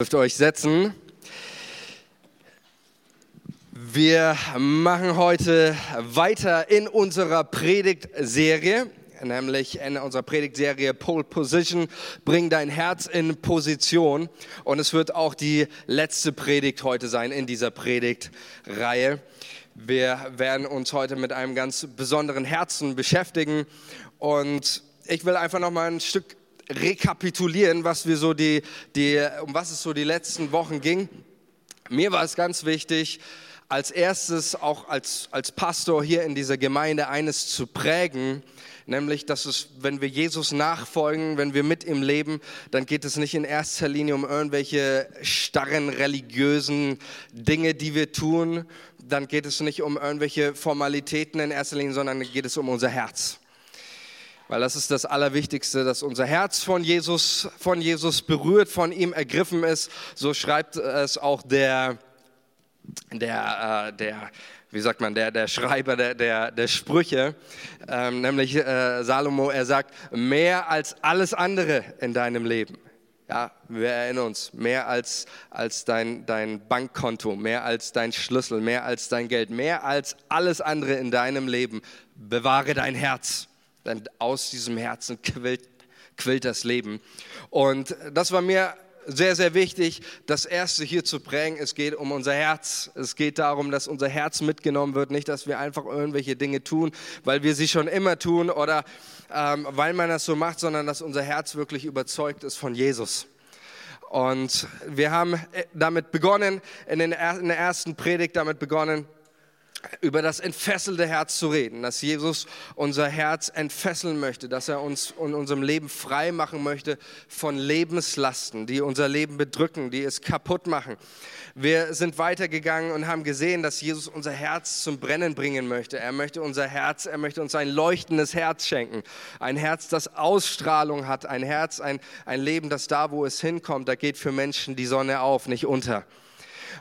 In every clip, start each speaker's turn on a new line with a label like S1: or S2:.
S1: Dürft euch setzen. Wir machen heute weiter in unserer Predigtserie, nämlich in unserer Predigtserie Pole Position, bring dein Herz in Position. Und es wird auch die letzte Predigt heute sein in dieser Predigtreihe. Wir werden uns heute mit einem ganz besonderen Herzen beschäftigen und ich will einfach noch mal ein Stück rekapitulieren, was wir so die, die, um was es so die letzten Wochen ging. Mir war es ganz wichtig, als erstes auch als, als Pastor hier in dieser Gemeinde eines zu prägen, nämlich, dass es, wenn wir Jesus nachfolgen, wenn wir mit ihm leben, dann geht es nicht in erster Linie um irgendwelche starren religiösen Dinge, die wir tun, dann geht es nicht um irgendwelche Formalitäten in erster Linie, sondern geht es um unser Herz weil das ist das Allerwichtigste, dass unser Herz von Jesus, von Jesus berührt, von ihm ergriffen ist. So schreibt es auch der, der, äh, der wie sagt man, der, der Schreiber der, der, der Sprüche, ähm, nämlich äh, Salomo, er sagt, mehr als alles andere in deinem Leben. Ja, wir erinnern uns, mehr als, als dein, dein Bankkonto, mehr als dein Schlüssel, mehr als dein Geld, mehr als alles andere in deinem Leben. Bewahre dein Herz denn aus diesem Herzen quillt, quillt das Leben. Und das war mir sehr, sehr wichtig, das Erste hier zu prägen. Es geht um unser Herz. Es geht darum, dass unser Herz mitgenommen wird. Nicht, dass wir einfach irgendwelche Dinge tun, weil wir sie schon immer tun oder ähm, weil man das so macht, sondern dass unser Herz wirklich überzeugt ist von Jesus. Und wir haben äh, damit begonnen, in, den, in der ersten Predigt damit begonnen, über das entfesselte Herz zu reden, dass Jesus unser Herz entfesseln möchte, dass er uns in unserem Leben frei machen möchte von Lebenslasten, die unser Leben bedrücken, die es kaputt machen. Wir sind weitergegangen und haben gesehen, dass Jesus unser Herz zum Brennen bringen möchte. Er möchte unser Herz, er möchte uns ein leuchtendes Herz schenken. Ein Herz, das Ausstrahlung hat. Ein Herz, ein, ein Leben, das da, wo es hinkommt, da geht für Menschen die Sonne auf, nicht unter.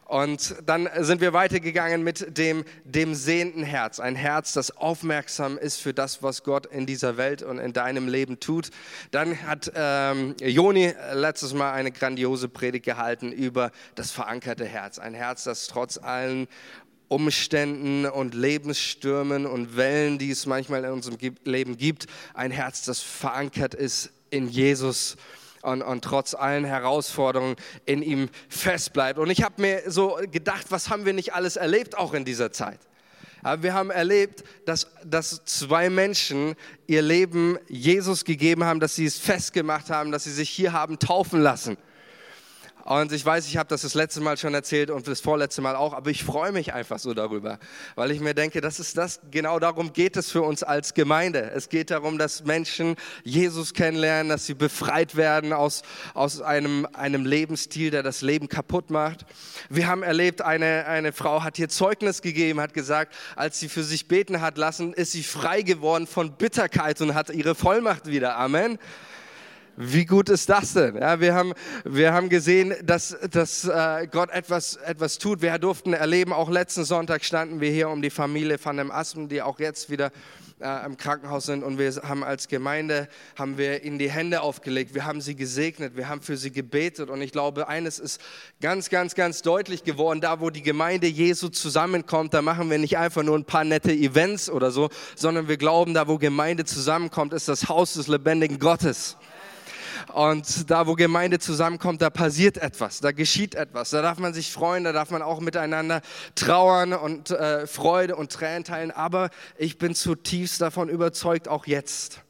S1: Und dann sind wir weitergegangen mit dem, dem sehenden Herz. Ein Herz, das aufmerksam ist für das, was Gott in dieser Welt und in deinem Leben tut. Dann hat ähm, Joni letztes Mal eine grandiose Predigt gehalten über das verankerte Herz. Ein Herz, das trotz allen Umständen und Lebensstürmen und Wellen, die es manchmal in unserem Leben gibt, ein Herz, das verankert ist in Jesus und, und trotz allen Herausforderungen in ihm fest bleibt. Und ich habe mir so gedacht, was haben wir nicht alles erlebt, auch in dieser Zeit? Ja, wir haben erlebt, dass, dass zwei Menschen ihr Leben Jesus gegeben haben, dass sie es festgemacht haben, dass sie sich hier haben taufen lassen. Und ich weiß, ich habe das das letzte Mal schon erzählt und das vorletzte Mal auch, aber ich freue mich einfach so darüber, weil ich mir denke, das ist das, genau darum geht es für uns als Gemeinde. Es geht darum, dass Menschen Jesus kennenlernen, dass sie befreit werden aus, aus einem, einem Lebensstil, der das Leben kaputt macht. Wir haben erlebt, eine, eine Frau hat hier Zeugnis gegeben, hat gesagt, als sie für sich beten hat lassen, ist sie frei geworden von Bitterkeit und hat ihre Vollmacht wieder. Amen. Wie gut ist das denn? Ja, wir, haben, wir haben gesehen, dass, dass äh, Gott etwas, etwas tut. Wir durften erleben, auch letzten Sonntag standen wir hier um die Familie von dem Aspen, die auch jetzt wieder äh, im Krankenhaus sind und wir haben als Gemeinde haben wir ihnen die Hände aufgelegt, wir haben sie gesegnet, wir haben für sie gebetet und ich glaube, eines ist ganz, ganz, ganz deutlich geworden, da wo die Gemeinde Jesu zusammenkommt, da machen wir nicht einfach nur ein paar nette Events oder so, sondern wir glauben, da wo Gemeinde zusammenkommt, ist das Haus des lebendigen Gottes. Und da, wo Gemeinde zusammenkommt, da passiert etwas, da geschieht etwas. Da darf man sich freuen, da darf man auch miteinander trauern und äh, Freude und Tränen teilen. Aber ich bin zutiefst davon überzeugt, auch jetzt.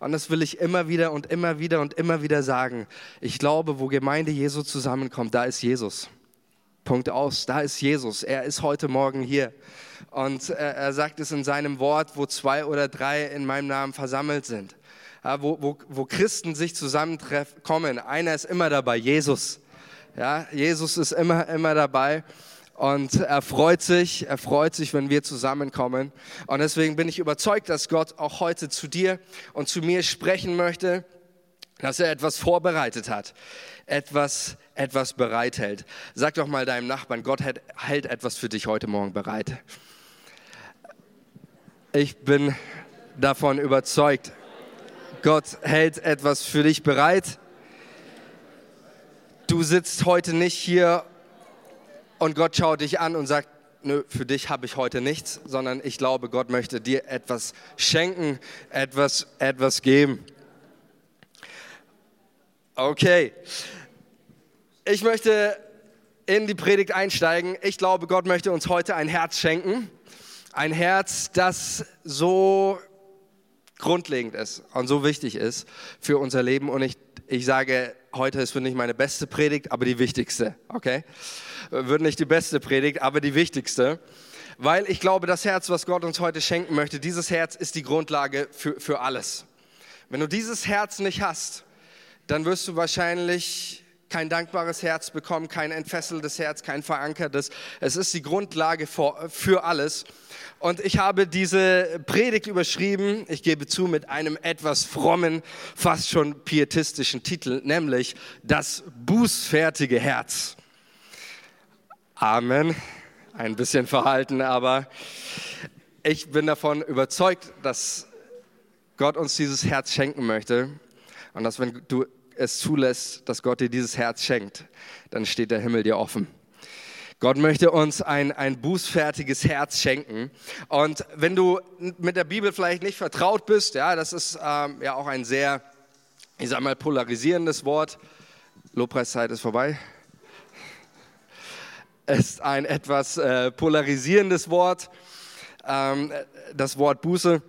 S1: Und das will ich immer wieder und immer wieder und immer wieder sagen. Ich glaube, wo Gemeinde Jesu zusammenkommt, da ist Jesus. Punkt aus. Da ist Jesus. Er ist heute Morgen hier. Und er, er sagt es in seinem Wort, wo zwei oder drei in meinem Namen versammelt sind wo, wo, wo Christen sich zusammentreffen, kommen. Einer ist immer dabei, Jesus. Ja, Jesus ist immer, immer dabei. Und er freut sich, er freut sich, wenn wir zusammenkommen. Und deswegen bin ich überzeugt, dass Gott auch heute zu dir und zu mir sprechen möchte, dass er etwas vorbereitet hat, etwas, etwas bereithält. Sag doch mal deinem Nachbarn, Gott hält, hält etwas für dich heute Morgen bereit. Ich bin davon überzeugt. Gott hält etwas für dich bereit. Du sitzt heute nicht hier und Gott schaut dich an und sagt, nö, für dich habe ich heute nichts, sondern ich glaube, Gott möchte dir etwas schenken, etwas, etwas geben. Okay. Ich möchte in die Predigt einsteigen. Ich glaube, Gott möchte uns heute ein Herz schenken. Ein Herz, das so grundlegend ist und so wichtig ist für unser Leben. Und ich, ich sage, heute ist für nicht meine beste Predigt, aber die wichtigste. Okay? Wird nicht die beste Predigt, aber die wichtigste. Weil ich glaube, das Herz, was Gott uns heute schenken möchte, dieses Herz ist die Grundlage für, für alles. Wenn du dieses Herz nicht hast, dann wirst du wahrscheinlich kein dankbares Herz bekommen, kein entfesseltes Herz, kein verankertes. Es ist die Grundlage für alles. Und ich habe diese Predigt überschrieben, ich gebe zu, mit einem etwas frommen, fast schon pietistischen Titel, nämlich das bußfertige Herz. Amen. Ein bisschen verhalten, aber ich bin davon überzeugt, dass Gott uns dieses Herz schenken möchte und dass wenn du es zulässt, dass Gott dir dieses Herz schenkt, dann steht der Himmel dir offen. Gott möchte uns ein, ein bußfertiges Herz schenken. Und wenn du mit der Bibel vielleicht nicht vertraut bist, ja, das ist ähm, ja auch ein sehr, ich sag mal, polarisierendes Wort. Lobpreiszeit ist vorbei. Es ist ein etwas äh, polarisierendes Wort, ähm, das Wort Buße.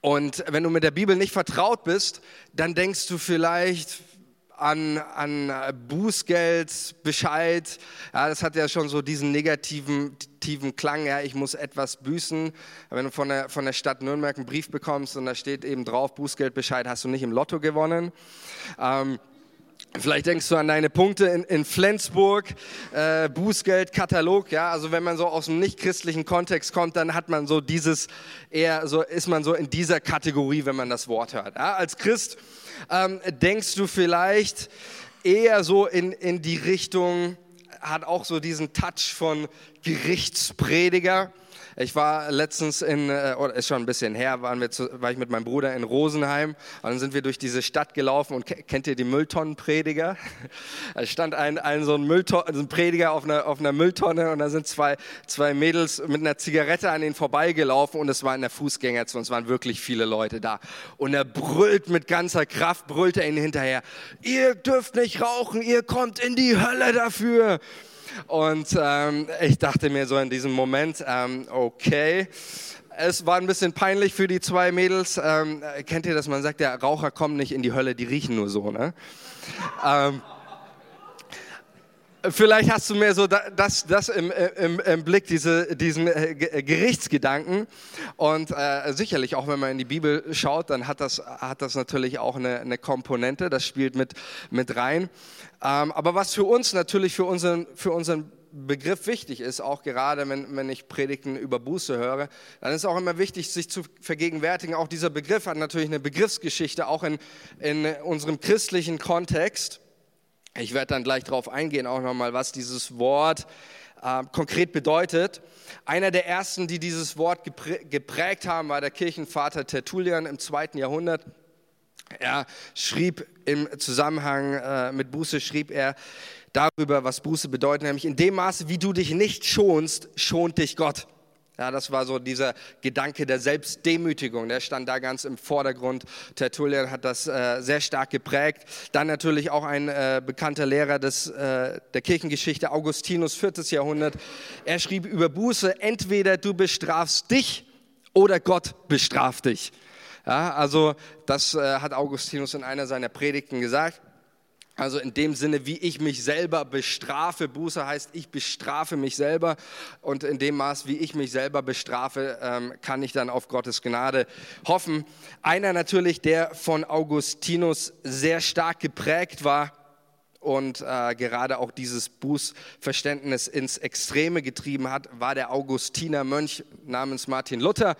S1: Und wenn du mit der Bibel nicht vertraut bist, dann denkst du vielleicht an, an Bußgeld, Bescheid. Ja, das hat ja schon so diesen negativen tiefen Klang. Ja, ich muss etwas büßen. Wenn du von der, von der Stadt Nürnberg einen Brief bekommst und da steht eben drauf, Bußgeldbescheid hast du nicht im Lotto gewonnen. Ähm, Vielleicht denkst du an deine Punkte in, in Flensburg, äh, Bußgeld, Katalog, ja. Also wenn man so aus dem nicht-christlichen Kontext kommt, dann hat man so dieses, eher so, ist man so in dieser Kategorie, wenn man das Wort hört. Ja? Als Christ ähm, denkst du vielleicht eher so in, in die Richtung, hat auch so diesen Touch von Gerichtsprediger. Ich war letztens in, äh, oder ist schon ein bisschen her, waren wir zu, war ich mit meinem Bruder in Rosenheim und dann sind wir durch diese Stadt gelaufen und kennt ihr die Mülltonnenprediger? Da stand ein, ein so ein, Müllton, also ein Prediger auf einer, auf einer Mülltonne und da sind zwei, zwei Mädels mit einer Zigarette an ihn vorbeigelaufen und es war in der Fußgängerzone, es waren wirklich viele Leute da. Und er brüllt mit ganzer Kraft, brüllt er ihnen hinterher, ihr dürft nicht rauchen, ihr kommt in die Hölle dafür. Und ähm, ich dachte mir so in diesem Moment, ähm, okay. Es war ein bisschen peinlich für die zwei Mädels. Ähm, kennt ihr das? Man sagt, der Raucher kommt nicht in die Hölle, die riechen nur so. Ne? Vielleicht hast du mehr so das, das im, im, im Blick, diese, diesen äh, Gerichtsgedanken. Und äh, sicherlich, auch wenn man in die Bibel schaut, dann hat das, hat das natürlich auch eine, eine Komponente, das spielt mit, mit rein. Ähm, aber was für uns natürlich, für unseren, für unseren Begriff wichtig ist, auch gerade wenn, wenn ich Predigten über Buße höre, dann ist auch immer wichtig, sich zu vergegenwärtigen. Auch dieser Begriff hat natürlich eine Begriffsgeschichte, auch in, in unserem christlichen Kontext. Ich werde dann gleich darauf eingehen, auch nochmal, was dieses Wort äh, konkret bedeutet. Einer der ersten, die dieses Wort geprägt haben, war der Kirchenvater Tertullian im zweiten Jahrhundert. Er schrieb im Zusammenhang äh, mit Buße, schrieb er darüber, was Buße bedeutet, nämlich in dem Maße, wie du dich nicht schonst, schont dich Gott. Ja, das war so dieser Gedanke der Selbstdemütigung, der stand da ganz im Vordergrund. Tertullian hat das äh, sehr stark geprägt. Dann natürlich auch ein äh, bekannter Lehrer des, äh, der Kirchengeschichte, Augustinus, viertes Jahrhundert. Er schrieb über Buße, entweder du bestrafst dich oder Gott bestraft dich. Ja, also das äh, hat Augustinus in einer seiner Predigten gesagt. Also in dem Sinne, wie ich mich selber bestrafe. Buße heißt, ich bestrafe mich selber. Und in dem Maß, wie ich mich selber bestrafe, ähm, kann ich dann auf Gottes Gnade hoffen. Einer natürlich, der von Augustinus sehr stark geprägt war, und äh, gerade auch dieses Bußverständnis ins Extreme getrieben hat, war der Augustiner Mönch namens Martin Luther.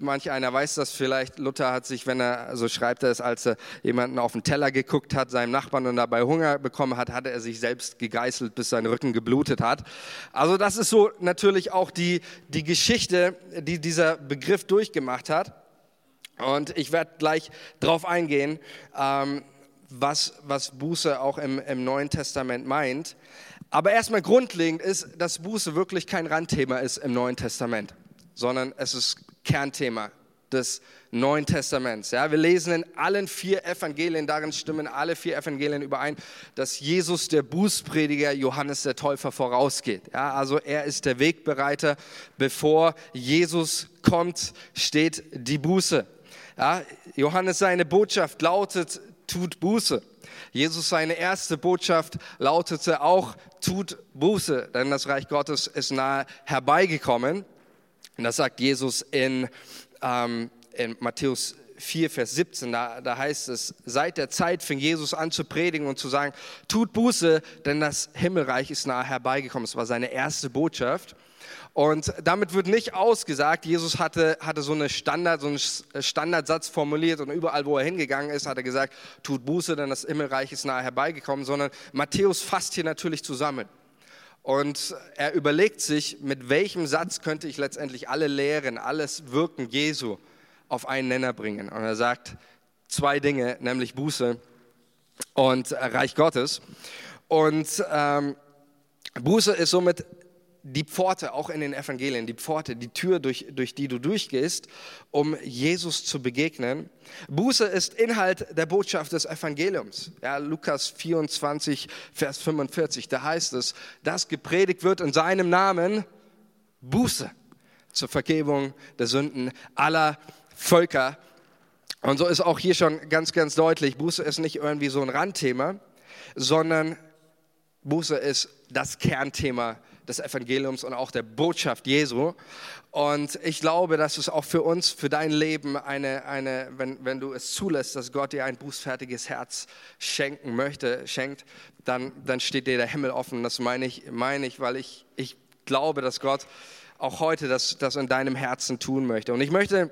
S1: Manch einer weiß das vielleicht. Luther hat sich, wenn er, so schreibt er es, als er jemanden auf den Teller geguckt hat, seinem Nachbarn und dabei Hunger bekommen hat, hatte er sich selbst gegeißelt, bis sein Rücken geblutet hat. Also das ist so natürlich auch die, die Geschichte, die dieser Begriff durchgemacht hat. Und ich werde gleich darauf eingehen. Ähm, was, was Buße auch im, im Neuen Testament meint. Aber erstmal grundlegend ist, dass Buße wirklich kein Randthema ist im Neuen Testament, sondern es ist Kernthema des Neuen Testaments. Ja, wir lesen in allen vier Evangelien, darin stimmen alle vier Evangelien überein, dass Jesus der Bußprediger Johannes der Täufer vorausgeht. Ja, also er ist der Wegbereiter. Bevor Jesus kommt, steht die Buße. Ja, Johannes seine Botschaft lautet, tut Buße. Jesus seine erste Botschaft lautete auch, tut Buße, denn das Reich Gottes ist nahe herbeigekommen. Und das sagt Jesus in ähm, in Matthäus 4, Vers 17, da, da heißt es, seit der Zeit fing Jesus an zu predigen und zu sagen, tut Buße, denn das Himmelreich ist nahe herbeigekommen. Das war seine erste Botschaft. Und damit wird nicht ausgesagt, Jesus hatte, hatte so, eine Standard, so einen Standardsatz formuliert und überall, wo er hingegangen ist, hat er gesagt, tut Buße, denn das Himmelreich ist nahe herbeigekommen, sondern Matthäus fasst hier natürlich zusammen. Und er überlegt sich, mit welchem Satz könnte ich letztendlich alle Lehren, alles Wirken Jesu auf einen Nenner bringen. Und er sagt zwei Dinge, nämlich Buße und Reich Gottes. Und ähm, Buße ist somit die Pforte, auch in den Evangelien, die Pforte, die Tür, durch, durch die du durchgehst, um Jesus zu begegnen. Buße ist Inhalt der Botschaft des Evangeliums. Ja, Lukas 24, Vers 45, da heißt es, dass gepredigt wird in seinem Namen Buße zur Vergebung der Sünden aller Völker. Und so ist auch hier schon ganz, ganz deutlich, Buße ist nicht irgendwie so ein Randthema, sondern Buße ist das Kernthema des Evangeliums und auch der Botschaft Jesu. Und ich glaube, dass es auch für uns, für dein Leben, eine, eine, wenn, wenn du es zulässt, dass Gott dir ein bußfertiges Herz schenken möchte, schenkt, dann, dann steht dir der Himmel offen. Das meine ich, meine ich weil ich, ich glaube, dass Gott auch heute das, das in deinem Herzen tun möchte. Und ich möchte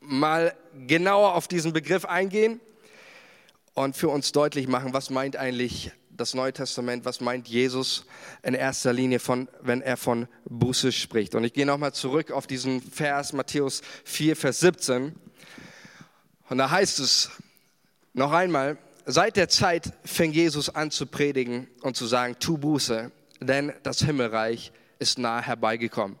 S1: mal genauer auf diesen Begriff eingehen und für uns deutlich machen, was meint eigentlich das Neue Testament, was meint Jesus in erster Linie von, wenn er von Buße spricht. Und ich gehe nochmal zurück auf diesen Vers Matthäus 4, Vers 17. Und da heißt es noch einmal, seit der Zeit fing Jesus an zu predigen und zu sagen, tu Buße, denn das Himmelreich ist nahe herbeigekommen.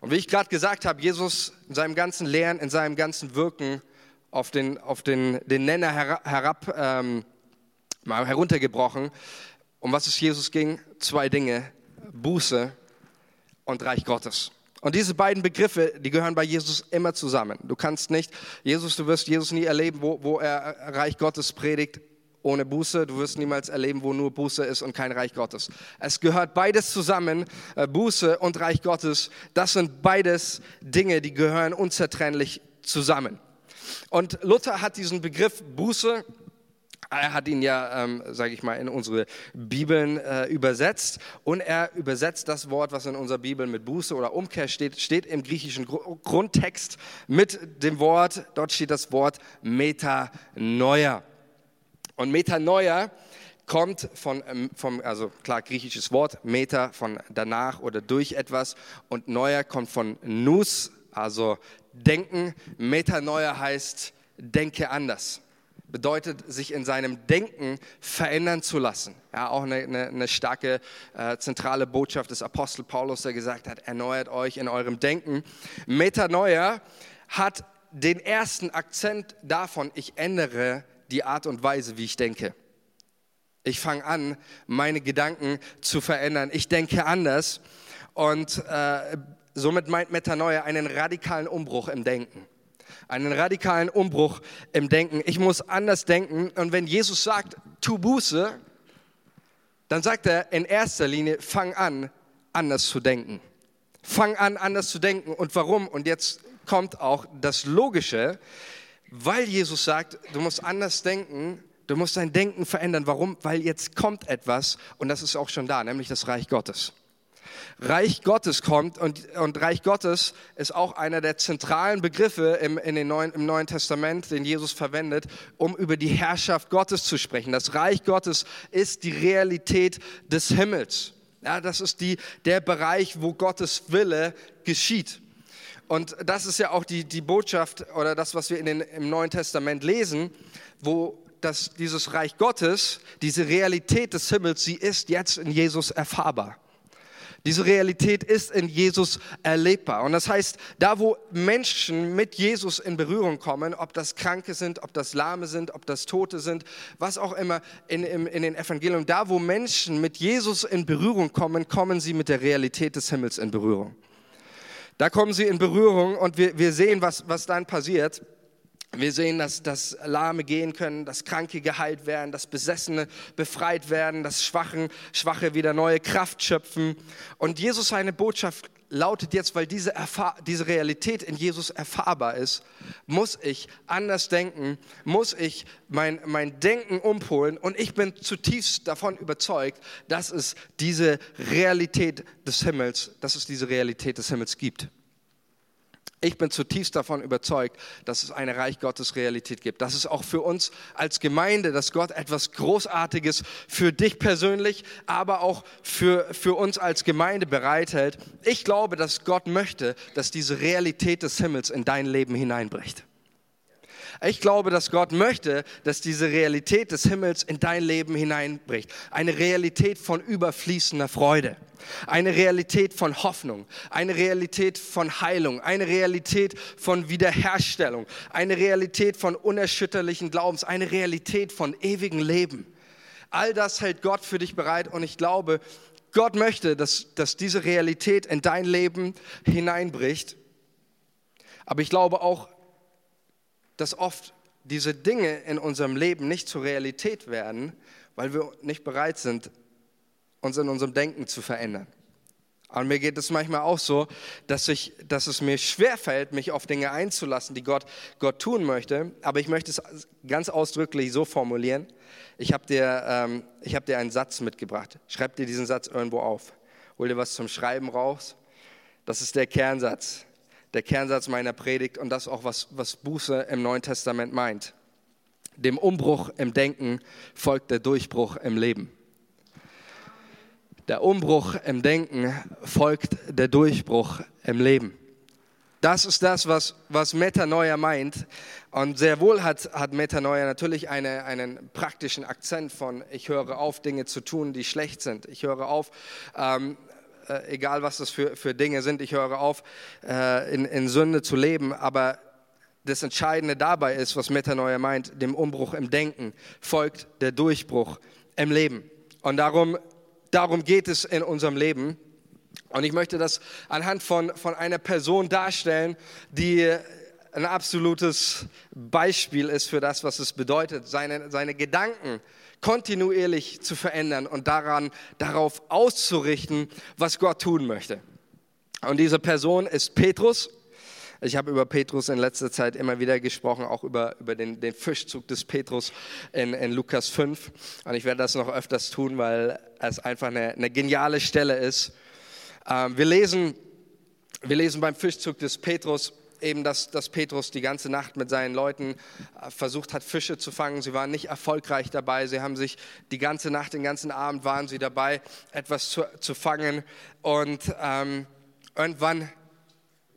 S1: Und wie ich gerade gesagt habe, Jesus in seinem ganzen Lehren, in seinem ganzen Wirken auf den, auf den, den Nenner herab, ähm, mal heruntergebrochen. Um was es Jesus ging? Zwei Dinge, Buße und Reich Gottes. Und diese beiden Begriffe, die gehören bei Jesus immer zusammen. Du kannst nicht, Jesus, du wirst Jesus nie erleben, wo, wo er Reich Gottes predigt ohne Buße. Du wirst niemals erleben, wo nur Buße ist und kein Reich Gottes. Es gehört beides zusammen, äh, Buße und Reich Gottes. Das sind beides Dinge, die gehören unzertrennlich zusammen. Und Luther hat diesen Begriff Buße er hat ihn ja, ähm, sage ich mal, in unsere Bibeln äh, übersetzt und er übersetzt das Wort, was in unserer Bibel mit Buße oder Umkehr steht, steht im griechischen Gr Grundtext mit dem Wort, dort steht das Wort Metanoia. Und Metanoia kommt von, ähm, vom, also klar, griechisches Wort, Meta von danach oder durch etwas und Neuer kommt von Nus, also denken. Metanoia heißt, denke anders. Bedeutet, sich in seinem Denken verändern zu lassen. Ja, auch eine, eine, eine starke äh, zentrale Botschaft des Apostel Paulus, der gesagt hat, erneuert euch in eurem Denken. Metanoia hat den ersten Akzent davon, ich ändere die Art und Weise, wie ich denke. Ich fange an, meine Gedanken zu verändern. Ich denke anders und äh, somit meint Metanoia einen radikalen Umbruch im Denken. Einen radikalen Umbruch im Denken. Ich muss anders denken und wenn Jesus sagt, tu Buße, dann sagt er in erster Linie, fang an, anders zu denken. Fang an, anders zu denken. Und warum? Und jetzt kommt auch das Logische weil Jesus sagt, du musst anders denken, du musst dein Denken verändern. Warum? Weil jetzt kommt etwas und das ist auch schon da, nämlich das Reich Gottes. Reich Gottes kommt und, und Reich Gottes ist auch einer der zentralen Begriffe im, in den Neuen, im Neuen Testament, den Jesus verwendet, um über die Herrschaft Gottes zu sprechen. Das Reich Gottes ist die Realität des Himmels. Ja, das ist die, der Bereich, wo Gottes Wille geschieht. Und das ist ja auch die, die Botschaft oder das, was wir in den, im Neuen Testament lesen, wo dass dieses Reich Gottes, diese Realität des Himmels, sie ist jetzt in Jesus erfahrbar. Diese Realität ist in Jesus erlebbar. Und das heißt, da wo Menschen mit Jesus in Berührung kommen, ob das Kranke sind, ob das Lahme sind, ob das Tote sind, was auch immer in, in, in den Evangelien, da wo Menschen mit Jesus in Berührung kommen, kommen sie mit der Realität des Himmels in Berührung. Da kommen sie in Berührung und wir, wir sehen, was, was dann passiert. Wir sehen, dass, dass Lahme gehen können, dass Kranke geheilt werden, dass Besessene befreit werden, dass Schwachen, Schwache wieder neue Kraft schöpfen. Und Jesus seine Botschaft lautet jetzt, weil diese, diese Realität in Jesus erfahrbar ist, muss ich anders denken, muss ich mein, mein Denken umpolen. Und ich bin zutiefst davon überzeugt, dass es diese Realität des Himmels, dass es diese Realität des Himmels gibt. Ich bin zutiefst davon überzeugt, dass es eine Reich Gottes Realität gibt. Das ist auch für uns als Gemeinde, dass Gott etwas Großartiges für dich persönlich, aber auch für, für uns als Gemeinde bereithält. Ich glaube, dass Gott möchte, dass diese Realität des Himmels in dein Leben hineinbricht. Ich glaube, dass Gott möchte, dass diese Realität des Himmels in dein Leben hineinbricht. Eine Realität von überfließender Freude. Eine Realität von Hoffnung, eine Realität von Heilung, eine Realität von Wiederherstellung, eine Realität von unerschütterlichen Glaubens, eine Realität von ewigem Leben. All das hält Gott für dich bereit und ich glaube, Gott möchte, dass, dass diese Realität in dein Leben hineinbricht. Aber ich glaube auch, dass oft diese Dinge in unserem Leben nicht zur Realität werden, weil wir nicht bereit sind, uns in unserem Denken zu verändern. Und mir geht es manchmal auch so, dass, ich, dass es mir schwerfällt, mich auf Dinge einzulassen, die Gott, Gott tun möchte. Aber ich möchte es ganz ausdrücklich so formulieren. Ich habe dir, ähm, hab dir einen Satz mitgebracht. Schreib dir diesen Satz irgendwo auf. Hol dir was zum Schreiben raus. Das ist der Kernsatz der Kernsatz meiner Predigt und das auch, was, was Buße im Neuen Testament meint. Dem Umbruch im Denken folgt der Durchbruch im Leben. Der Umbruch im Denken folgt der Durchbruch im Leben. Das ist das, was, was Metanoia meint. Und sehr wohl hat, hat Metanoia natürlich eine, einen praktischen Akzent von, ich höre auf, Dinge zu tun, die schlecht sind. Ich höre auf, ähm, äh, egal was das für, für Dinge sind, ich höre auf, äh, in, in Sünde zu leben, aber das Entscheidende dabei ist, was Metanoia meint, dem Umbruch im Denken folgt der Durchbruch im Leben. Und darum, darum geht es in unserem Leben. Und ich möchte das anhand von, von einer Person darstellen, die ein absolutes Beispiel ist für das, was es bedeutet, seine, seine Gedanken kontinuierlich zu verändern und daran, darauf auszurichten, was Gott tun möchte. Und diese Person ist Petrus. Ich habe über Petrus in letzter Zeit immer wieder gesprochen, auch über, über den, den Fischzug des Petrus in, in Lukas 5. Und ich werde das noch öfters tun, weil es einfach eine, eine geniale Stelle ist. Ähm, wir, lesen, wir lesen beim Fischzug des Petrus, eben, dass, dass Petrus die ganze Nacht mit seinen Leuten äh, versucht hat, Fische zu fangen. Sie waren nicht erfolgreich dabei. Sie haben sich die ganze Nacht, den ganzen Abend waren sie dabei, etwas zu, zu fangen. Und ähm, irgendwann,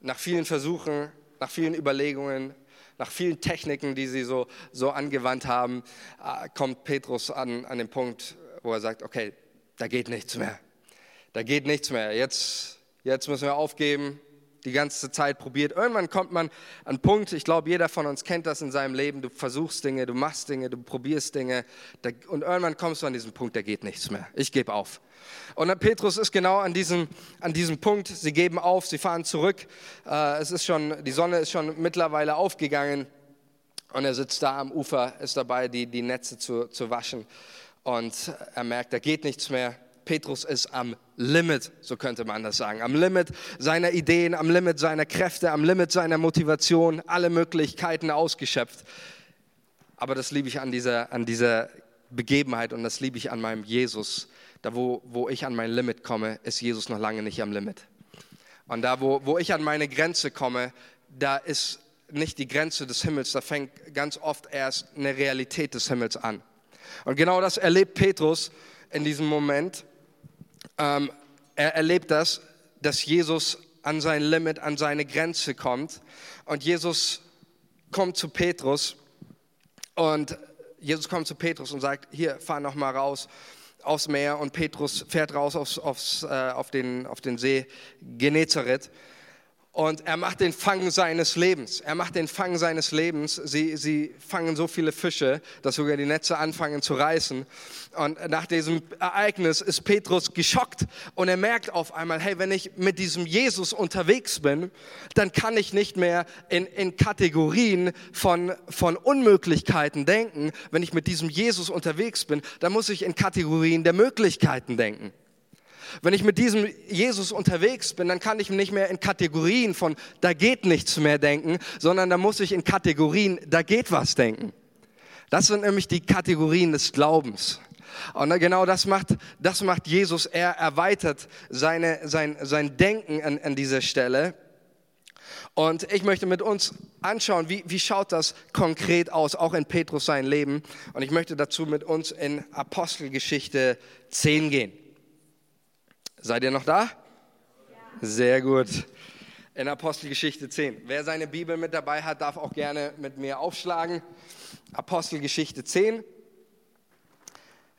S1: nach vielen Versuchen, nach vielen Überlegungen, nach vielen Techniken, die sie so, so angewandt haben, äh, kommt Petrus an, an den Punkt, wo er sagt, okay, da geht nichts mehr. Da geht nichts mehr. Jetzt, jetzt müssen wir aufgeben die ganze Zeit probiert. Irgendwann kommt man an einen Punkt, ich glaube, jeder von uns kennt das in seinem Leben, du versuchst Dinge, du machst Dinge, du probierst Dinge und irgendwann kommst du an diesen Punkt, da geht nichts mehr. Ich gebe auf. Und Petrus ist genau an diesem, an diesem Punkt, sie geben auf, sie fahren zurück. Äh, es ist schon, die Sonne ist schon mittlerweile aufgegangen und er sitzt da am Ufer, ist dabei, die, die Netze zu, zu waschen und er merkt, da geht nichts mehr Petrus ist am Limit, so könnte man das sagen. Am Limit seiner Ideen, am Limit seiner Kräfte, am Limit seiner Motivation, alle Möglichkeiten ausgeschöpft. Aber das liebe ich an dieser, an dieser Begebenheit und das liebe ich an meinem Jesus. Da, wo, wo ich an mein Limit komme, ist Jesus noch lange nicht am Limit. Und da, wo, wo ich an meine Grenze komme, da ist nicht die Grenze des Himmels, da fängt ganz oft erst eine Realität des Himmels an. Und genau das erlebt Petrus in diesem Moment. Ähm, er erlebt das, dass Jesus an sein Limit, an seine Grenze kommt. Und Jesus kommt zu Petrus und Jesus kommt zu Petrus und sagt, hier, fahr noch mal raus aufs Meer und Petrus fährt raus aufs, aufs, äh, auf, den, auf den See Genezareth und er macht den Fang seines Lebens. Er macht den Fang seines Lebens. Sie, sie fangen so viele Fische, dass sogar die Netze anfangen zu reißen. Und nach diesem Ereignis ist Petrus geschockt und er merkt auf einmal, hey, wenn ich mit diesem Jesus unterwegs bin, dann kann ich nicht mehr in, in Kategorien von, von Unmöglichkeiten denken. Wenn ich mit diesem Jesus unterwegs bin, dann muss ich in Kategorien der Möglichkeiten denken. Wenn ich mit diesem Jesus unterwegs bin, dann kann ich nicht mehr in Kategorien von da geht nichts mehr denken, sondern da muss ich in Kategorien da geht was denken. Das sind nämlich die Kategorien des Glaubens. Und genau das macht, das macht Jesus. Er erweitert seine, sein, sein Denken an, an dieser Stelle. Und ich möchte mit uns anschauen, wie, wie schaut das konkret aus, auch in Petrus sein Leben. Und ich möchte dazu mit uns in Apostelgeschichte 10 gehen. Seid ihr noch da? Sehr gut. In Apostelgeschichte 10. Wer seine Bibel mit dabei hat, darf auch gerne mit mir aufschlagen. Apostelgeschichte 10.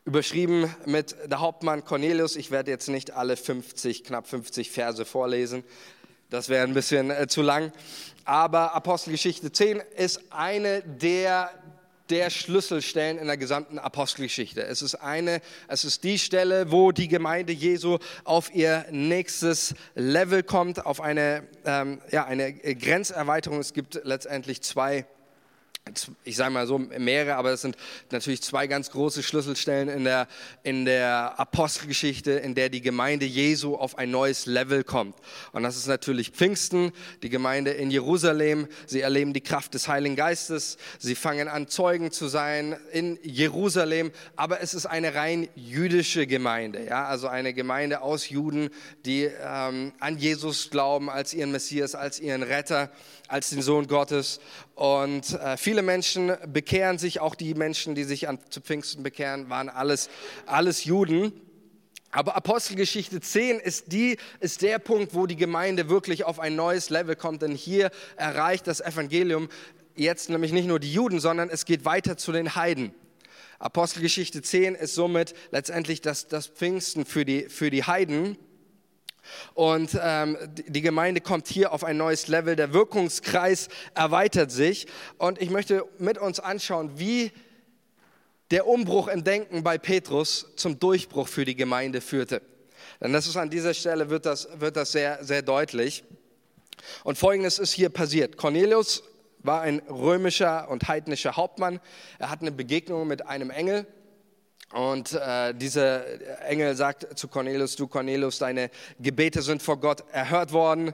S1: Überschrieben mit der Hauptmann Cornelius. Ich werde jetzt nicht alle 50, knapp 50 Verse vorlesen. Das wäre ein bisschen äh, zu lang. Aber Apostelgeschichte 10 ist eine der der Schlüsselstellen in der gesamten Apostelgeschichte. Es ist eine, es ist die Stelle, wo die Gemeinde Jesu auf ihr nächstes Level kommt, auf eine, ähm, ja, eine Grenzerweiterung. Es gibt letztendlich zwei ich sage mal so mehrere, aber es sind natürlich zwei ganz große Schlüsselstellen in der, in der Apostelgeschichte, in der die Gemeinde Jesu auf ein neues Level kommt. Und das ist natürlich Pfingsten, die Gemeinde in Jerusalem. Sie erleben die Kraft des Heiligen Geistes. Sie fangen an, Zeugen zu sein in Jerusalem. Aber es ist eine rein jüdische Gemeinde, ja, also eine Gemeinde aus Juden, die ähm, an Jesus glauben als ihren Messias, als ihren Retter als den Sohn Gottes. Und äh, viele Menschen bekehren sich, auch die Menschen, die sich an, zu Pfingsten bekehren, waren alles, alles Juden. Aber Apostelgeschichte 10 ist, die, ist der Punkt, wo die Gemeinde wirklich auf ein neues Level kommt. Denn hier erreicht das Evangelium jetzt nämlich nicht nur die Juden, sondern es geht weiter zu den Heiden. Apostelgeschichte 10 ist somit letztendlich das, das Pfingsten für die, für die Heiden. Und ähm, die Gemeinde kommt hier auf ein neues Level. Der Wirkungskreis erweitert sich. Und ich möchte mit uns anschauen, wie der Umbruch im Denken bei Petrus zum Durchbruch für die Gemeinde führte. Denn das ist an dieser Stelle wird das, wird das sehr, sehr deutlich. Und folgendes ist hier passiert. Cornelius war ein römischer und heidnischer Hauptmann. Er hat eine Begegnung mit einem Engel und äh, dieser Engel sagt zu Cornelius, du Cornelius, deine Gebete sind vor Gott erhört worden.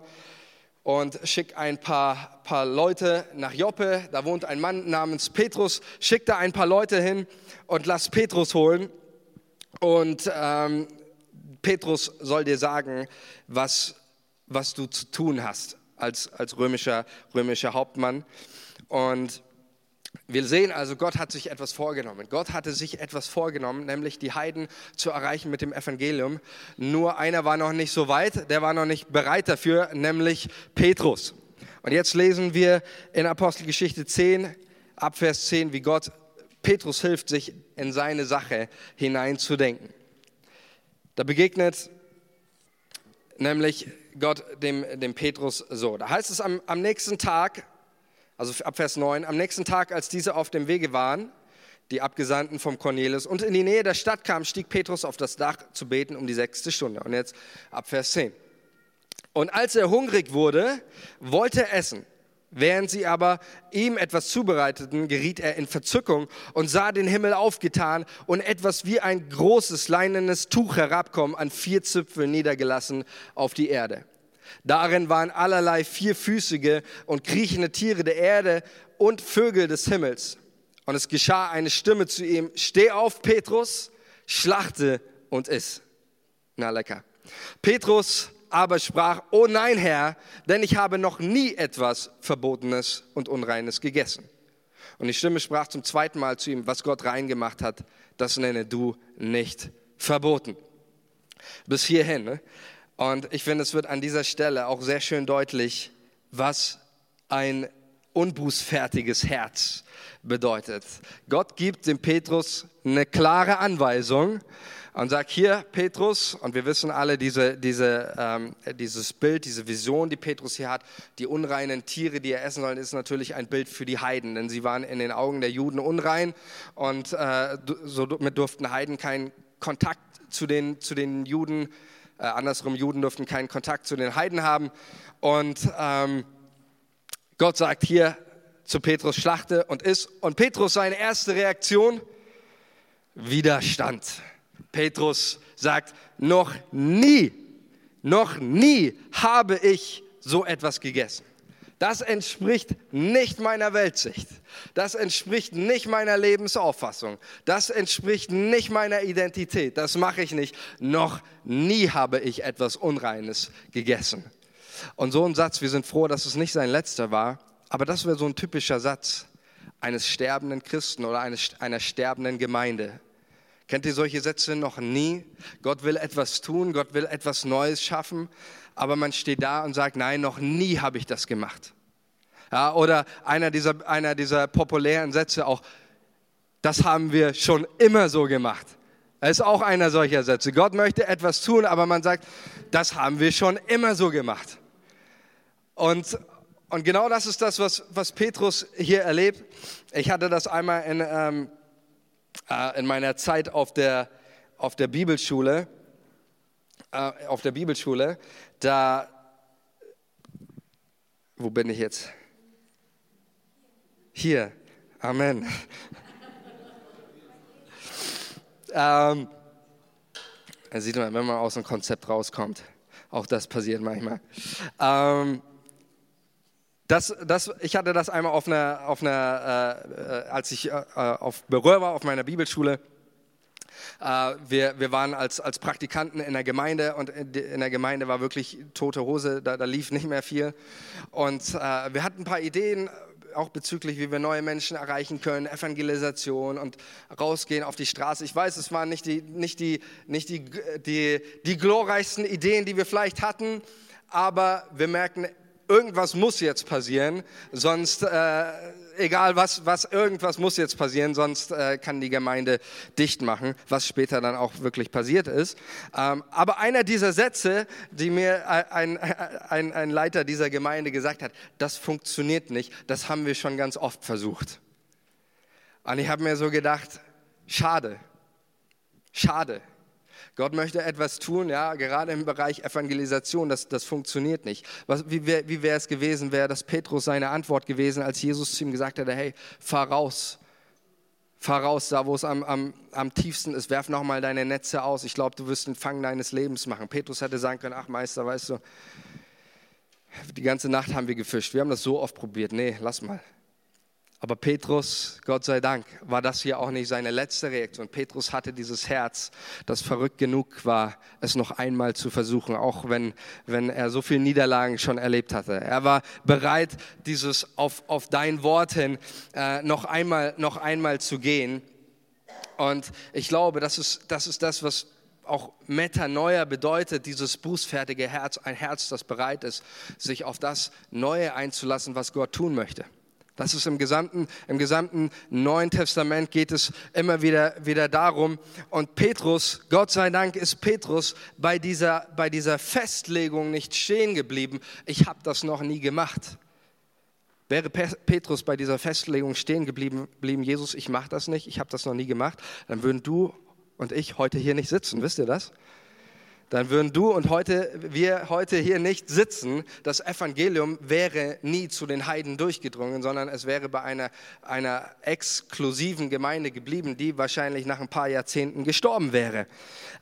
S1: Und schick ein paar, paar Leute nach Joppe. Da wohnt ein Mann namens Petrus. Schick da ein paar Leute hin und lass Petrus holen. Und ähm, Petrus soll dir sagen, was, was du zu tun hast als, als römischer, römischer Hauptmann. Und wir sehen also, Gott hat sich etwas vorgenommen. Gott hatte sich etwas vorgenommen, nämlich die Heiden zu erreichen mit dem Evangelium. Nur einer war noch nicht so weit, der war noch nicht bereit dafür, nämlich Petrus. Und jetzt lesen wir in Apostelgeschichte 10, Abvers 10, wie Gott Petrus hilft, sich in seine Sache hineinzudenken. Da begegnet nämlich Gott dem, dem Petrus so. Da heißt es am, am nächsten Tag, also ab Vers 9, am nächsten Tag, als diese auf dem Wege waren, die Abgesandten vom Cornelius, und in die Nähe der Stadt kamen, stieg Petrus auf das Dach zu beten um die sechste Stunde. Und jetzt ab Vers 10. Und als er hungrig wurde, wollte er essen. Während sie aber ihm etwas zubereiteten, geriet er in Verzückung und sah den Himmel aufgetan und etwas wie ein großes leinenes Tuch herabkommen, an vier Zipfeln niedergelassen auf die Erde. Darin waren allerlei vierfüßige und kriechende Tiere der Erde und Vögel des Himmels. Und es geschah eine Stimme zu ihm, steh auf, Petrus, schlachte und iss. Na lecker. Petrus aber sprach, oh nein, Herr, denn ich habe noch nie etwas Verbotenes und Unreines gegessen. Und die Stimme sprach zum zweiten Mal zu ihm, was Gott rein gemacht hat, das nenne du nicht verboten. Bis hierhin. Ne? Und ich finde, es wird an dieser Stelle auch sehr schön deutlich, was ein unbußfertiges Herz bedeutet. Gott gibt dem Petrus eine klare Anweisung und sagt, hier Petrus, und wir wissen alle, diese, diese, ähm, dieses Bild, diese Vision, die Petrus hier hat, die unreinen Tiere, die er essen soll, ist natürlich ein Bild für die Heiden, denn sie waren in den Augen der Juden unrein und äh, somit durften Heiden keinen Kontakt zu den, zu den Juden, äh, andersrum Juden durften keinen Kontakt zu den Heiden haben und ähm, Gott sagt hier zu Petrus, schlachte und iss. Und Petrus, seine erste Reaktion, Widerstand. Petrus sagt, noch nie, noch nie habe ich so etwas gegessen. Das entspricht nicht meiner Weltsicht. Das entspricht nicht meiner Lebensauffassung. Das entspricht nicht meiner Identität. Das mache ich nicht. Noch nie habe ich etwas Unreines gegessen. Und so ein Satz, wir sind froh, dass es nicht sein letzter war, aber das wäre so ein typischer Satz eines sterbenden Christen oder einer sterbenden Gemeinde. Kennt ihr solche Sätze noch nie? Gott will etwas tun, Gott will etwas Neues schaffen, aber man steht da und sagt, nein, noch nie habe ich das gemacht. Ja, oder einer dieser, einer dieser populären Sätze auch, das haben wir schon immer so gemacht. Das ist auch einer solcher Sätze. Gott möchte etwas tun, aber man sagt, das haben wir schon immer so gemacht. Und, und genau das ist das, was, was Petrus hier erlebt. Ich hatte das einmal in, ähm, äh, in meiner Zeit auf der, auf der Bibelschule. Äh, auf der Bibelschule, da, wo bin ich jetzt? Hier, Amen. ähm, da sieht man, wenn man aus dem Konzept rauskommt. Auch das passiert manchmal. Ähm, das, das, ich hatte das einmal auf einer, auf einer äh, als ich äh, auf Berühr war, auf meiner Bibelschule. Äh, wir, wir waren als, als Praktikanten in der Gemeinde und in der Gemeinde war wirklich tote Hose, da, da lief nicht mehr viel. Und äh, wir hatten ein paar Ideen, auch bezüglich, wie wir neue Menschen erreichen können, Evangelisation und rausgehen auf die Straße. Ich weiß, es waren nicht die, nicht die, nicht die, die, die glorreichsten Ideen, die wir vielleicht hatten, aber wir merken, irgendwas muss jetzt passieren, sonst, äh, egal was, was, irgendwas muss jetzt passieren, sonst äh, kann die Gemeinde dicht machen, was später dann auch wirklich passiert ist. Ähm, aber einer dieser Sätze, die mir ein, ein, ein Leiter dieser Gemeinde gesagt hat, das funktioniert nicht, das haben wir schon ganz oft versucht. Und ich habe mir so gedacht, schade, schade. Gott möchte etwas tun, ja, gerade im Bereich Evangelisation, das, das funktioniert nicht. Was, wie wäre wie es gewesen, wäre das Petrus seine Antwort gewesen, als Jesus zu ihm gesagt hätte, hey, fahr raus, fahr raus, da wo es am, am, am tiefsten ist, werf nochmal deine Netze aus, ich glaube, du wirst den Fang deines Lebens machen. Petrus hätte sagen können, ach Meister, weißt du, die ganze Nacht haben wir gefischt, wir haben das so oft probiert, nee, lass mal, aber Petrus, Gott sei Dank, war das hier auch nicht seine letzte Reaktion. Petrus hatte dieses Herz, das verrückt genug war, es noch einmal zu versuchen, auch wenn, wenn er so viele Niederlagen schon erlebt hatte. Er war bereit, dieses auf, auf dein Wort hin äh, noch, einmal, noch einmal zu gehen. Und ich glaube, das ist das, ist das was auch Metanoia bedeutet, dieses bußfertige Herz, ein Herz, das bereit ist, sich auf das Neue einzulassen, was Gott tun möchte. Das ist im gesamten, im gesamten Neuen Testament geht es immer wieder, wieder darum. Und Petrus, Gott sei Dank ist Petrus bei dieser, bei dieser Festlegung nicht stehen geblieben. Ich habe das noch nie gemacht. Wäre Petrus bei dieser Festlegung stehen geblieben, blieben, Jesus, ich mache das nicht, ich habe das noch nie gemacht, dann würden du und ich heute hier nicht sitzen. Wisst ihr das? Dann würden du und heute, wir heute hier nicht sitzen. Das Evangelium wäre nie zu den Heiden durchgedrungen, sondern es wäre bei einer, einer exklusiven Gemeinde geblieben, die wahrscheinlich nach ein paar Jahrzehnten gestorben wäre.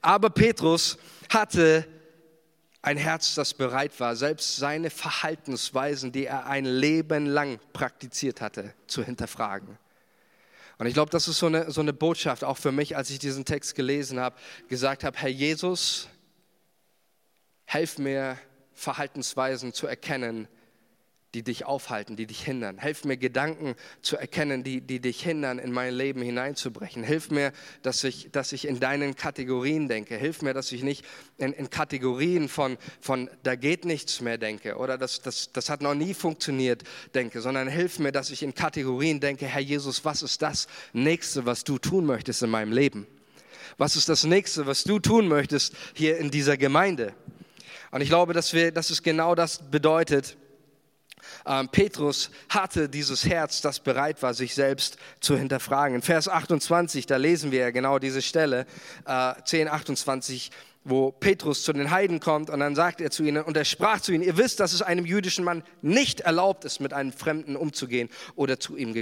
S1: Aber Petrus hatte ein Herz, das bereit war, selbst seine Verhaltensweisen, die er ein Leben lang praktiziert hatte, zu hinterfragen. Und ich glaube, das ist so eine, so eine Botschaft auch für mich, als ich diesen Text gelesen habe, gesagt habe, Herr Jesus, Helf mir, Verhaltensweisen zu erkennen, die dich aufhalten, die dich hindern. Hilf mir, Gedanken zu erkennen, die, die dich hindern, in mein Leben hineinzubrechen. Hilf mir, dass ich, dass ich in deinen Kategorien denke. Hilf mir, dass ich nicht in, in Kategorien von, von da geht nichts mehr denke oder das, das, das hat noch nie funktioniert denke, sondern hilf mir, dass ich in Kategorien denke, Herr Jesus, was ist das Nächste, was du tun möchtest in meinem Leben? Was ist das Nächste, was du tun möchtest hier in dieser Gemeinde? Und ich glaube, dass, wir, dass es genau das bedeutet, ähm, Petrus hatte dieses Herz, das bereit war, sich selbst zu hinterfragen. In Vers 28, da lesen wir ja genau diese Stelle, äh, 10, 28, wo Petrus zu den Heiden kommt und dann sagt er zu ihnen, und er sprach zu ihnen, ihr wisst, dass es einem jüdischen Mann nicht erlaubt ist, mit einem Fremden umzugehen oder zu ihm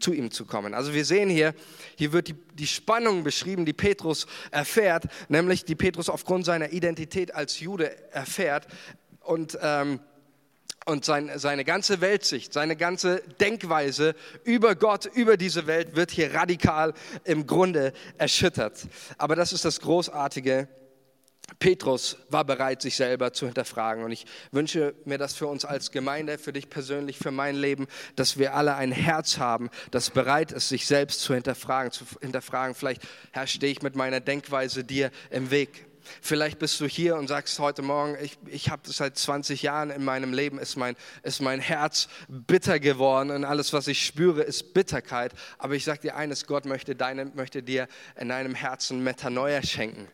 S1: zu ihm zu kommen. Also wir sehen hier, hier wird die, die Spannung beschrieben, die Petrus erfährt, nämlich die Petrus aufgrund seiner Identität als Jude erfährt und ähm, und sein, seine ganze Weltsicht, seine ganze Denkweise über Gott, über diese Welt wird hier radikal im Grunde erschüttert. Aber das ist das Großartige. Petrus war bereit, sich selber zu hinterfragen. Und ich wünsche mir das für uns als Gemeinde, für dich persönlich, für mein Leben, dass wir alle ein Herz haben, das bereit ist, sich selbst zu hinterfragen. Zu hinterfragen, vielleicht, Herr, stehe ich mit meiner Denkweise dir im Weg. Vielleicht bist du hier und sagst heute Morgen, ich, ich habe seit 20 Jahren in meinem Leben, ist mein, ist mein Herz bitter geworden und alles, was ich spüre, ist Bitterkeit. Aber ich sage dir eines, Gott möchte, deine, möchte dir in deinem Herzen Metanoia schenken.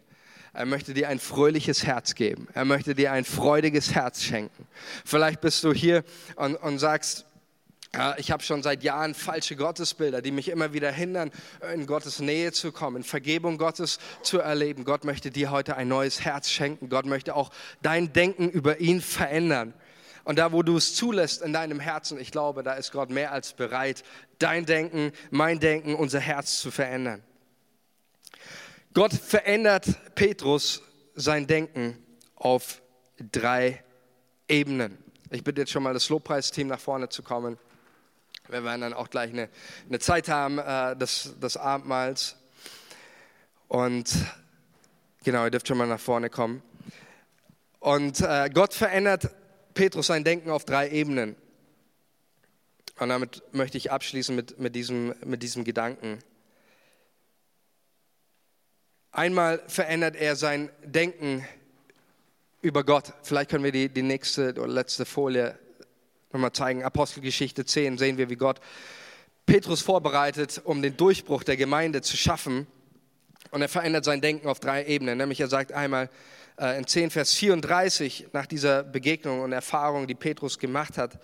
S1: Er möchte dir ein fröhliches Herz geben. Er möchte dir ein freudiges Herz schenken. Vielleicht bist du hier und, und sagst, ich habe schon seit Jahren falsche Gottesbilder, die mich immer wieder hindern, in Gottes Nähe zu kommen, Vergebung Gottes zu erleben. Gott möchte dir heute ein neues Herz schenken. Gott möchte auch dein Denken über ihn verändern. Und da, wo du es zulässt in deinem Herzen, ich glaube, da ist Gott mehr als bereit, dein Denken, mein Denken, unser Herz zu verändern. Gott verändert Petrus sein Denken auf drei Ebenen. Ich bitte jetzt schon mal das Lobpreisteam nach vorne zu kommen. Wir werden dann auch gleich eine, eine Zeit haben äh, des, des Abendmahls. Und genau, ihr dürft schon mal nach vorne kommen. Und äh, Gott verändert Petrus sein Denken auf drei Ebenen. Und damit möchte ich abschließen mit, mit, diesem, mit diesem Gedanken. Einmal verändert er sein Denken über Gott. Vielleicht können wir die, die nächste oder letzte Folie nochmal zeigen, Apostelgeschichte 10, sehen wir, wie Gott Petrus vorbereitet, um den Durchbruch der Gemeinde zu schaffen. Und er verändert sein Denken auf drei Ebenen. Nämlich er sagt einmal äh, in 10, Vers 34, nach dieser Begegnung und Erfahrung, die Petrus gemacht hat,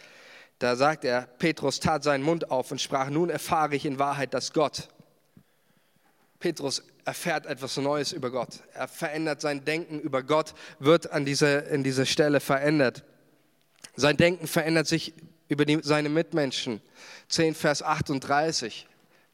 S1: da sagt er, Petrus tat seinen Mund auf und sprach, nun erfahre ich in Wahrheit, dass Gott, Petrus erfährt etwas Neues über Gott. Er verändert sein Denken über Gott, wird an dieser, in dieser Stelle verändert. Sein Denken verändert sich über die, seine Mitmenschen. 10 Vers 38,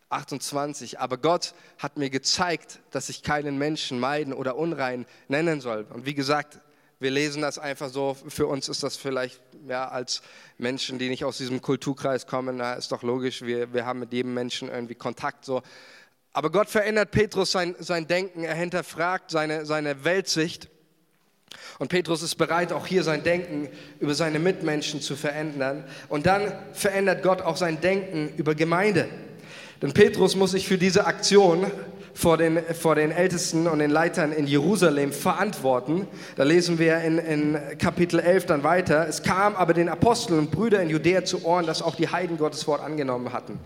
S1: 28. Aber Gott hat mir gezeigt, dass ich keinen Menschen meiden oder unrein nennen soll. Und wie gesagt, wir lesen das einfach so. Für uns ist das vielleicht ja, als Menschen, die nicht aus diesem Kulturkreis kommen, na, ist doch logisch. Wir, wir haben mit jedem Menschen irgendwie Kontakt so. Aber Gott verändert Petrus sein, sein Denken. Er hinterfragt seine, seine Weltsicht. Und Petrus ist bereit, auch hier sein Denken über seine Mitmenschen zu verändern. Und dann verändert Gott auch sein Denken über Gemeinde. Denn Petrus muss sich für diese Aktion vor den, vor den Ältesten und den Leitern in Jerusalem verantworten. Da lesen wir in, in Kapitel 11 dann weiter. Es kam aber den Aposteln und Brüdern in Judäa zu Ohren, dass auch die Heiden Gottes Wort angenommen hatten.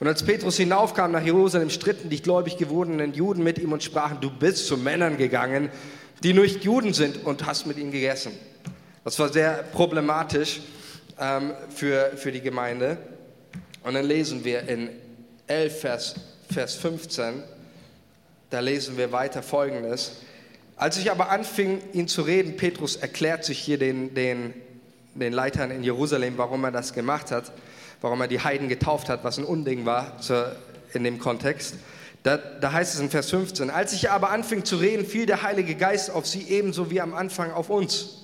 S1: Und als Petrus hinaufkam nach Jerusalem, stritten die gläubig gewordenen Juden mit ihm und sprachen, du bist zu Männern gegangen die nicht Juden sind und hast mit ihnen gegessen. Das war sehr problematisch ähm, für, für die Gemeinde. Und dann lesen wir in 11, Vers, Vers 15, da lesen wir weiter Folgendes. Als ich aber anfing, ihn zu reden, Petrus erklärt sich hier den, den, den Leitern in Jerusalem, warum er das gemacht hat, warum er die Heiden getauft hat, was ein Unding war zur, in dem Kontext. Da, da, heißt es in Vers 15, als ich aber anfing zu reden, fiel der Heilige Geist auf sie ebenso wie am Anfang auf uns.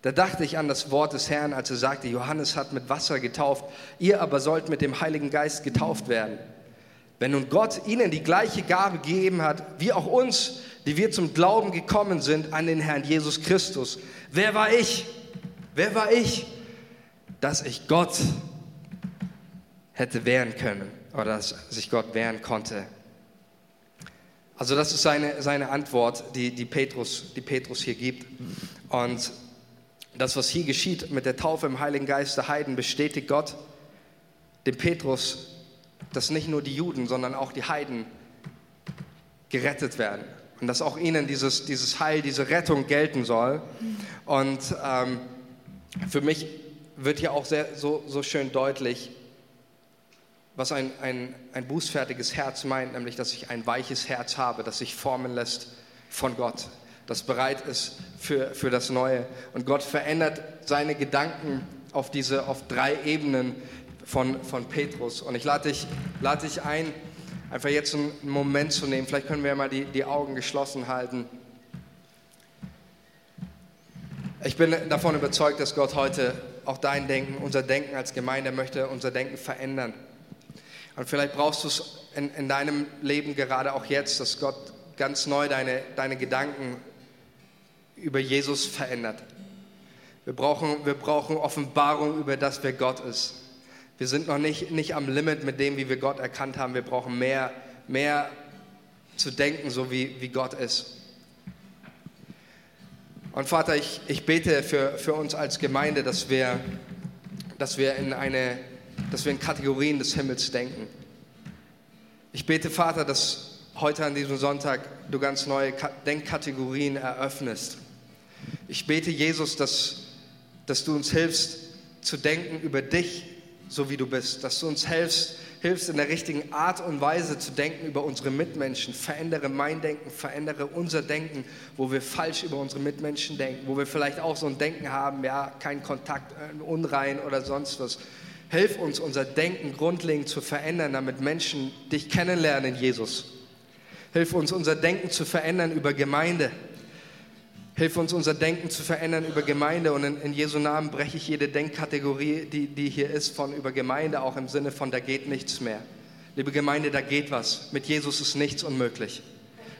S1: Da dachte ich an das Wort des Herrn, als er sagte, Johannes hat mit Wasser getauft, ihr aber sollt mit dem Heiligen Geist getauft werden. Wenn nun Gott ihnen die gleiche Gabe gegeben hat, wie auch uns, die wir zum Glauben gekommen sind an den Herrn Jesus Christus, wer war ich? Wer war ich, dass ich Gott hätte wehren können oder dass sich Gott wehren konnte. Also das ist seine, seine Antwort, die, die, Petrus, die Petrus hier gibt. Und das, was hier geschieht mit der Taufe im Heiligen Geist der Heiden, bestätigt Gott dem Petrus, dass nicht nur die Juden, sondern auch die Heiden gerettet werden. Und dass auch ihnen dieses, dieses Heil, diese Rettung gelten soll. Und ähm, für mich wird hier auch sehr, so, so schön deutlich, was ein, ein, ein bußfertiges Herz meint, nämlich dass ich ein weiches Herz habe, das sich formen lässt von Gott, das bereit ist für, für das Neue. Und Gott verändert seine Gedanken auf diese auf drei Ebenen von, von Petrus. Und ich lade dich, lade dich ein, einfach jetzt einen Moment zu nehmen. Vielleicht können wir mal die, die Augen geschlossen halten. Ich bin davon überzeugt, dass Gott heute auch dein Denken, unser Denken als Gemeinde möchte, unser Denken verändern. Und vielleicht brauchst du es in, in deinem Leben gerade auch jetzt, dass Gott ganz neu deine, deine Gedanken über Jesus verändert. Wir brauchen, wir brauchen Offenbarung über das, wer Gott ist. Wir sind noch nicht, nicht am Limit mit dem, wie wir Gott erkannt haben. Wir brauchen mehr, mehr zu denken, so wie, wie Gott ist. Und Vater, ich, ich bete für, für uns als Gemeinde, dass wir, dass, wir in eine, dass wir in Kategorien des Himmels denken. Ich bete, Vater, dass heute an diesem Sonntag du ganz neue Denkkategorien eröffnest. Ich bete, Jesus, dass, dass du uns hilfst zu denken über dich, so wie du bist, dass du uns hilfst, hilfst in der richtigen Art und Weise zu denken über unsere Mitmenschen. Verändere mein Denken, verändere unser Denken, wo wir falsch über unsere Mitmenschen denken, wo wir vielleicht auch so ein Denken haben, ja, kein Kontakt, äh, unrein oder sonst was. Hilf uns, unser Denken grundlegend zu verändern, damit Menschen dich kennenlernen, Jesus. Hilf uns, unser Denken zu verändern über Gemeinde Hilf uns, unser Denken zu verändern über Gemeinde und in, in Jesu Namen breche ich jede Denkkategorie, die, die hier ist, von über Gemeinde, auch im Sinne von, da geht nichts mehr. Liebe Gemeinde, da geht was. Mit Jesus ist nichts unmöglich.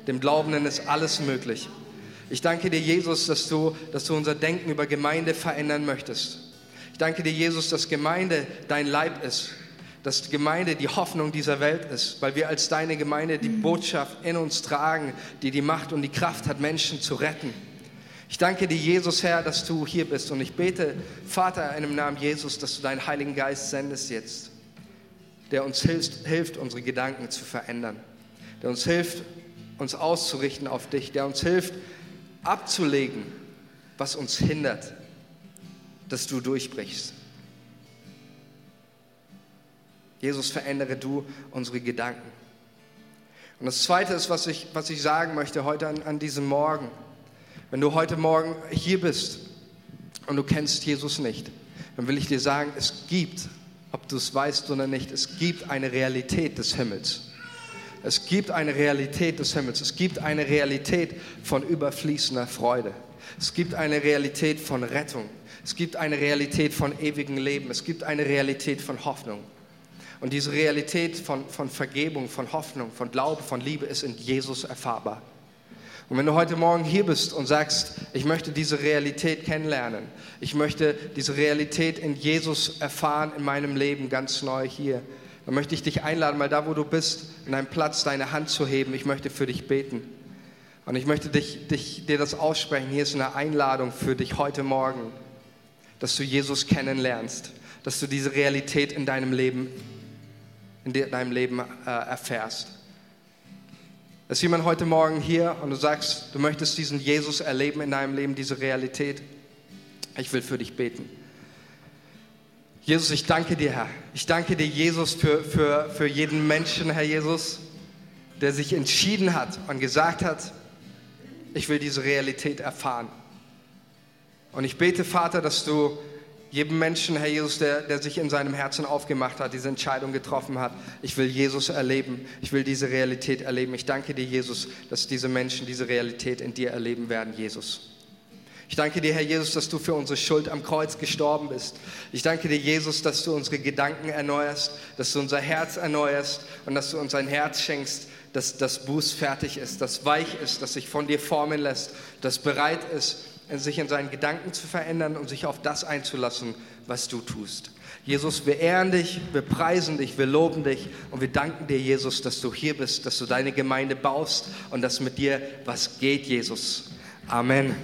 S1: Dem Glaubenden ist alles möglich. Ich danke dir, Jesus, dass du, dass du unser Denken über Gemeinde verändern möchtest. Ich danke dir, Jesus, dass Gemeinde dein Leib ist, dass Gemeinde die Hoffnung dieser Welt ist, weil wir als deine Gemeinde die Botschaft in uns tragen, die die Macht und die Kraft hat, Menschen zu retten. Ich danke dir, Jesus, Herr, dass du hier bist. Und ich bete, Vater, in dem Namen Jesus, dass du deinen Heiligen Geist sendest jetzt, der uns hilft, hilft, unsere Gedanken zu verändern, der uns hilft, uns auszurichten auf dich, der uns hilft, abzulegen, was uns hindert, dass du durchbrichst. Jesus, verändere du unsere Gedanken. Und das Zweite ist, was ich, was ich sagen möchte heute an, an diesem Morgen. Wenn du heute Morgen hier bist und du kennst Jesus nicht, dann will ich dir sagen, es gibt, ob du es weißt oder nicht, es gibt eine Realität des Himmels. Es gibt eine Realität des Himmels. Es gibt eine Realität von überfließender Freude. Es gibt eine Realität von Rettung. Es gibt eine Realität von ewigem Leben. Es gibt eine Realität von Hoffnung. Und diese Realität von, von Vergebung, von Hoffnung, von Glaube, von Liebe ist in Jesus erfahrbar. Und wenn du heute Morgen hier bist und sagst, ich möchte diese Realität kennenlernen, ich möchte diese Realität in Jesus erfahren in meinem Leben ganz neu hier, dann möchte ich dich einladen, mal da, wo du bist, in einem Platz deine Hand zu heben. Ich möchte für dich beten. Und ich möchte dich, dich, dir das aussprechen. Hier ist eine Einladung für dich heute Morgen, dass du Jesus kennenlernst, dass du diese Realität in deinem Leben, in deinem Leben äh, erfährst. Ist jemand heute Morgen hier und du sagst, du möchtest diesen Jesus erleben in deinem Leben, diese Realität? Ich will für dich beten. Jesus, ich danke dir, Herr. Ich danke dir, Jesus, für, für, für jeden Menschen, Herr Jesus, der sich entschieden hat und gesagt hat, ich will diese Realität erfahren. Und ich bete, Vater, dass du jedem Menschen, Herr Jesus, der, der sich in seinem Herzen aufgemacht hat, diese Entscheidung getroffen hat. Ich will Jesus erleben. Ich will diese Realität erleben. Ich danke dir, Jesus, dass diese Menschen diese Realität in dir erleben werden, Jesus. Ich danke dir, Herr Jesus, dass du für unsere Schuld am Kreuz gestorben bist. Ich danke dir, Jesus, dass du unsere Gedanken erneuerst, dass du unser Herz erneuerst und dass du uns ein Herz schenkst, das, das bußfertig ist, das weich ist, das sich von dir formen lässt, das bereit ist, sich in seinen Gedanken zu verändern und sich auf das einzulassen, was du tust. Jesus, wir ehren dich, wir preisen dich, wir loben dich und wir danken dir, Jesus, dass du hier bist, dass du deine Gemeinde baust und dass mit dir was geht, Jesus. Amen.